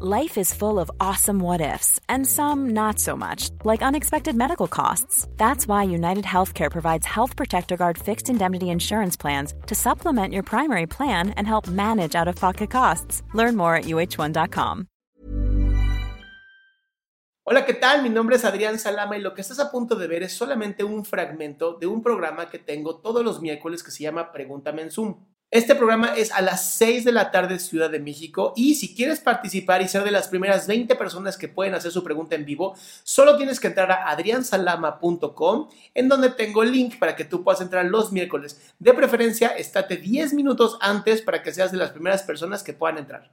Life is full of awesome what ifs, and some not so much, like unexpected medical costs. That's why United Healthcare provides Health Protector Guard fixed indemnity insurance plans to supplement your primary plan and help manage out of pocket costs. Learn more at uh1.com. Hola, ¿qué tal? Mi nombre es Adrián Salama y lo que estás a punto de ver es solamente un fragmento de un programa que tengo todos los miércoles que se llama Pregúntame en Zoom. Este programa es a las 6 de la tarde Ciudad de México y si quieres participar y ser de las primeras 20 personas que pueden hacer su pregunta en vivo, solo tienes que entrar a adriansalama.com en donde tengo el link para que tú puedas entrar los miércoles. De preferencia, estate 10 minutos antes para que seas de las primeras personas que puedan entrar.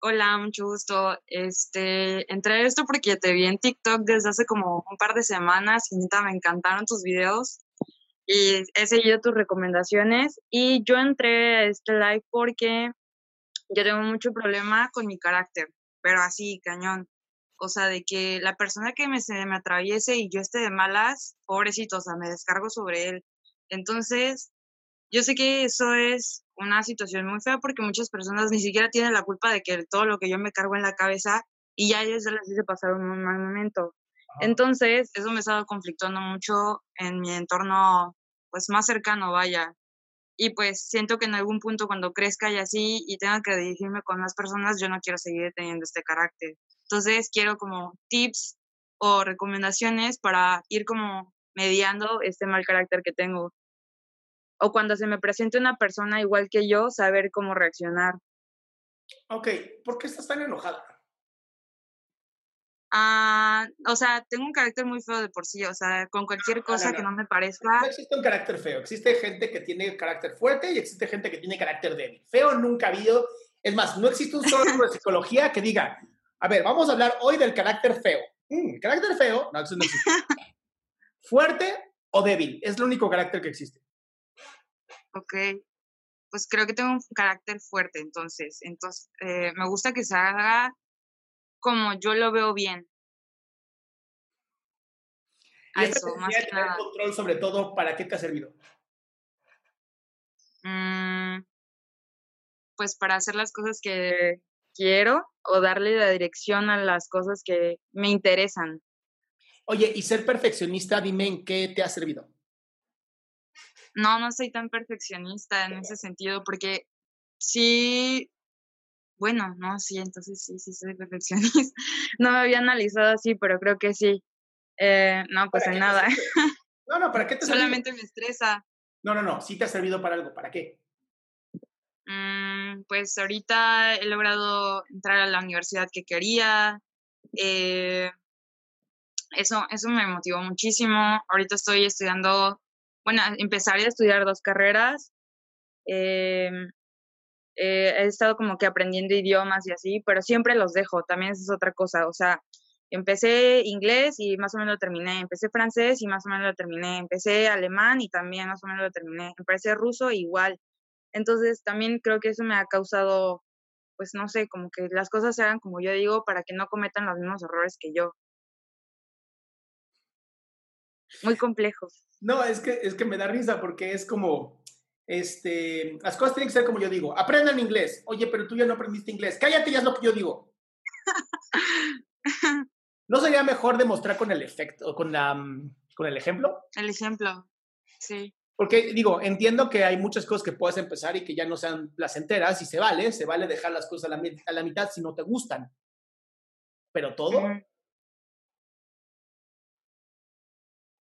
Hola, mucho gusto. Este, entré a esto porque te vi en TikTok desde hace como un par de semanas y me encantaron tus videos y he seguido tus recomendaciones y yo entré a este live porque yo tengo mucho problema con mi carácter, pero así, cañón. O sea, de que la persona que me, se me atraviese y yo esté de malas, pobrecito, o sea, me descargo sobre él. Entonces, yo sé que eso es una situación muy fea porque muchas personas ni siquiera tienen la culpa de que todo lo que yo me cargo en la cabeza y ya ellos les hice pasar un mal momento. Entonces, eso me estaba conflictuando mucho en mi entorno, pues más cercano, vaya. Y pues siento que en algún punto cuando crezca y así y tenga que dirigirme con más personas, yo no quiero seguir teniendo este carácter. Entonces, quiero como tips o recomendaciones para ir como mediando este mal carácter que tengo. O cuando se me presente una persona igual que yo, saber cómo reaccionar. Ok, ¿por qué estás tan enojada? Ah, o sea, tengo un carácter muy feo de por sí, o sea, con cualquier cosa que no me parezca. No existe un carácter feo, existe gente que tiene carácter fuerte y existe gente que tiene carácter débil. Feo nunca ha habido. Es más, no existe un solo libro de psicología que diga, a ver, vamos a hablar hoy del carácter feo. Mm, carácter feo, no, eso no existe. Fuerte o débil, es el único carácter que existe. Ok, pues creo que tengo un carácter fuerte, entonces, entonces eh, me gusta que se haga como yo lo veo bien. A eso, más que nada. control sobre todo, ¿para qué te ha servido? Mm, pues para hacer las cosas que quiero o darle la dirección a las cosas que me interesan. Oye, y ser perfeccionista, dime en qué te ha servido. No, no soy tan perfeccionista en ese sentido, porque sí bueno, no, sí, entonces sí, sí soy perfeccionista. No me había analizado así, pero creo que sí. Eh, no, pues en nada. No, no, ¿para qué te Solamente me estresa. No, no, no, sí te ha servido para algo, ¿para qué? Mm, pues ahorita he logrado entrar a la universidad que quería. Eh, eso, eso me motivó muchísimo. Ahorita estoy estudiando, bueno, empezaré a estudiar dos carreras. Eh, eh, he estado como que aprendiendo idiomas y así, pero siempre los dejo, también es otra cosa, o sea, empecé inglés y más o menos lo terminé, empecé francés y más o menos lo terminé, empecé alemán y también más o menos lo terminé, empecé ruso igual. Entonces también creo que eso me ha causado, pues no sé, como que las cosas se hagan como yo digo para que no cometan los mismos errores que yo. Muy complejo. No, es que, es que me da risa porque es como, este, las cosas tienen que ser como yo digo. Aprendan inglés. Oye, pero tú ya no aprendiste inglés. Cállate, ya es lo que yo digo. ¿No sería mejor demostrar con el efecto, con, la, mm, con el ejemplo? El ejemplo, sí. Porque digo, entiendo que hay muchas cosas que puedes empezar y que ya no sean placenteras y se vale, se vale dejar las cosas a la, a la mitad si no te gustan. Pero todo. O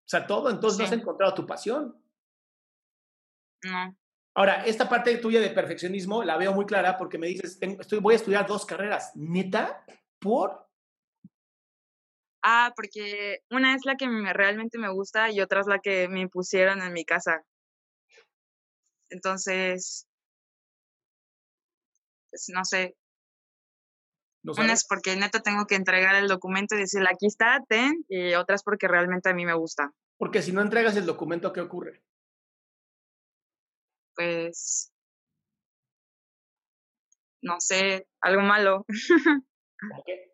sea, todo, entonces no has encontrado tu pasión. No. Ahora, esta parte tuya de perfeccionismo la veo muy clara porque me dices, estoy, voy a estudiar dos carreras. ¿Neta? ¿Por? Ah, porque una es la que realmente me gusta y otra es la que me impusieron en mi casa. Entonces, pues, no sé. una es porque neta tengo que entregar el documento y decirle, aquí está, ten, y otra es porque realmente a mí me gusta. Porque si no entregas el documento, ¿qué ocurre? Pues, no sé, algo malo. ¿Por qué?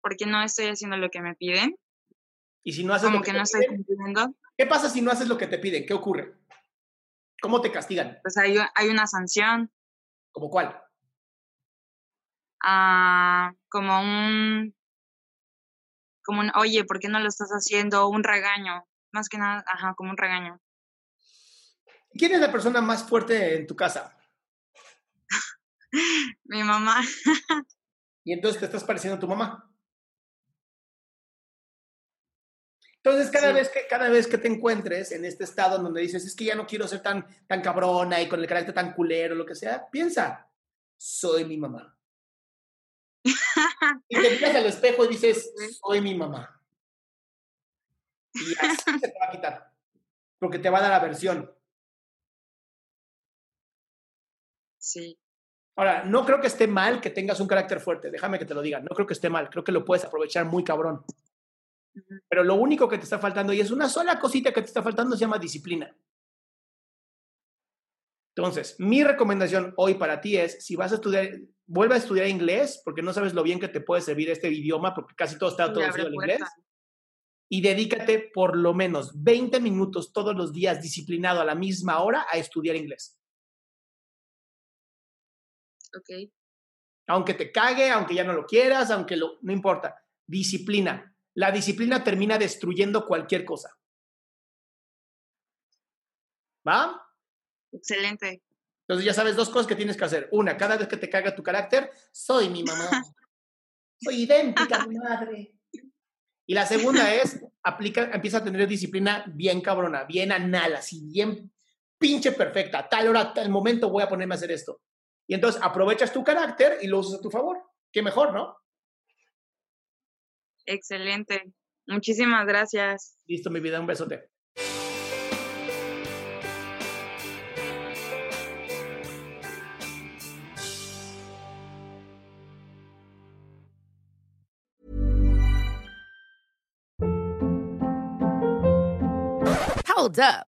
Porque no estoy haciendo lo que me piden. Y si no haces Como lo que, que no estoy cumpliendo. ¿Qué pasa si no haces lo que te piden? ¿Qué ocurre? ¿Cómo te castigan? Pues hay, hay una sanción. ¿Como cuál? Ah, como un, como un, oye, ¿por qué no lo estás haciendo? Un regaño. Más que nada, ajá, como un regaño. ¿Quién es la persona más fuerte en tu casa? Mi mamá. y entonces te estás pareciendo a tu mamá. Entonces, cada, vez que, cada vez que te encuentres en este estado en donde dices, es que ya no quiero ser tan, tan cabrona y con el carácter tan culero, lo que sea, piensa, soy mi mamá. y te miras al espejo y dices, soy mi mamá. Y así se te va a quitar, porque te va a dar aversión. Sí. Ahora, no creo que esté mal que tengas un carácter fuerte, déjame que te lo diga, no creo que esté mal, creo que lo puedes aprovechar muy cabrón. Pero lo único que te está faltando, y es una sola cosita que te está faltando, se llama disciplina. Entonces, mi recomendación hoy para ti es, si vas a estudiar, vuelve a estudiar inglés, porque no sabes lo bien que te puede servir este idioma, porque casi todo está traducido en inglés. Y dedícate por lo menos 20 minutos todos los días disciplinado a la misma hora a estudiar inglés. Ok. Aunque te cague, aunque ya no lo quieras, aunque lo, no importa. Disciplina. La disciplina termina destruyendo cualquier cosa. ¿Va? Excelente. Entonces ya sabes dos cosas que tienes que hacer. Una, cada vez que te caga tu carácter, soy mi mamá. soy idéntica a mi madre. Y la segunda es, aplica, empieza a tener disciplina bien cabrona, bien anal, así bien pinche perfecta. tal hora, tal momento voy a ponerme a hacer esto. Y entonces aprovechas tu carácter y lo usas a tu favor. Qué mejor, ¿no? Excelente. Muchísimas gracias. Listo, mi vida. Un besote. Hold up.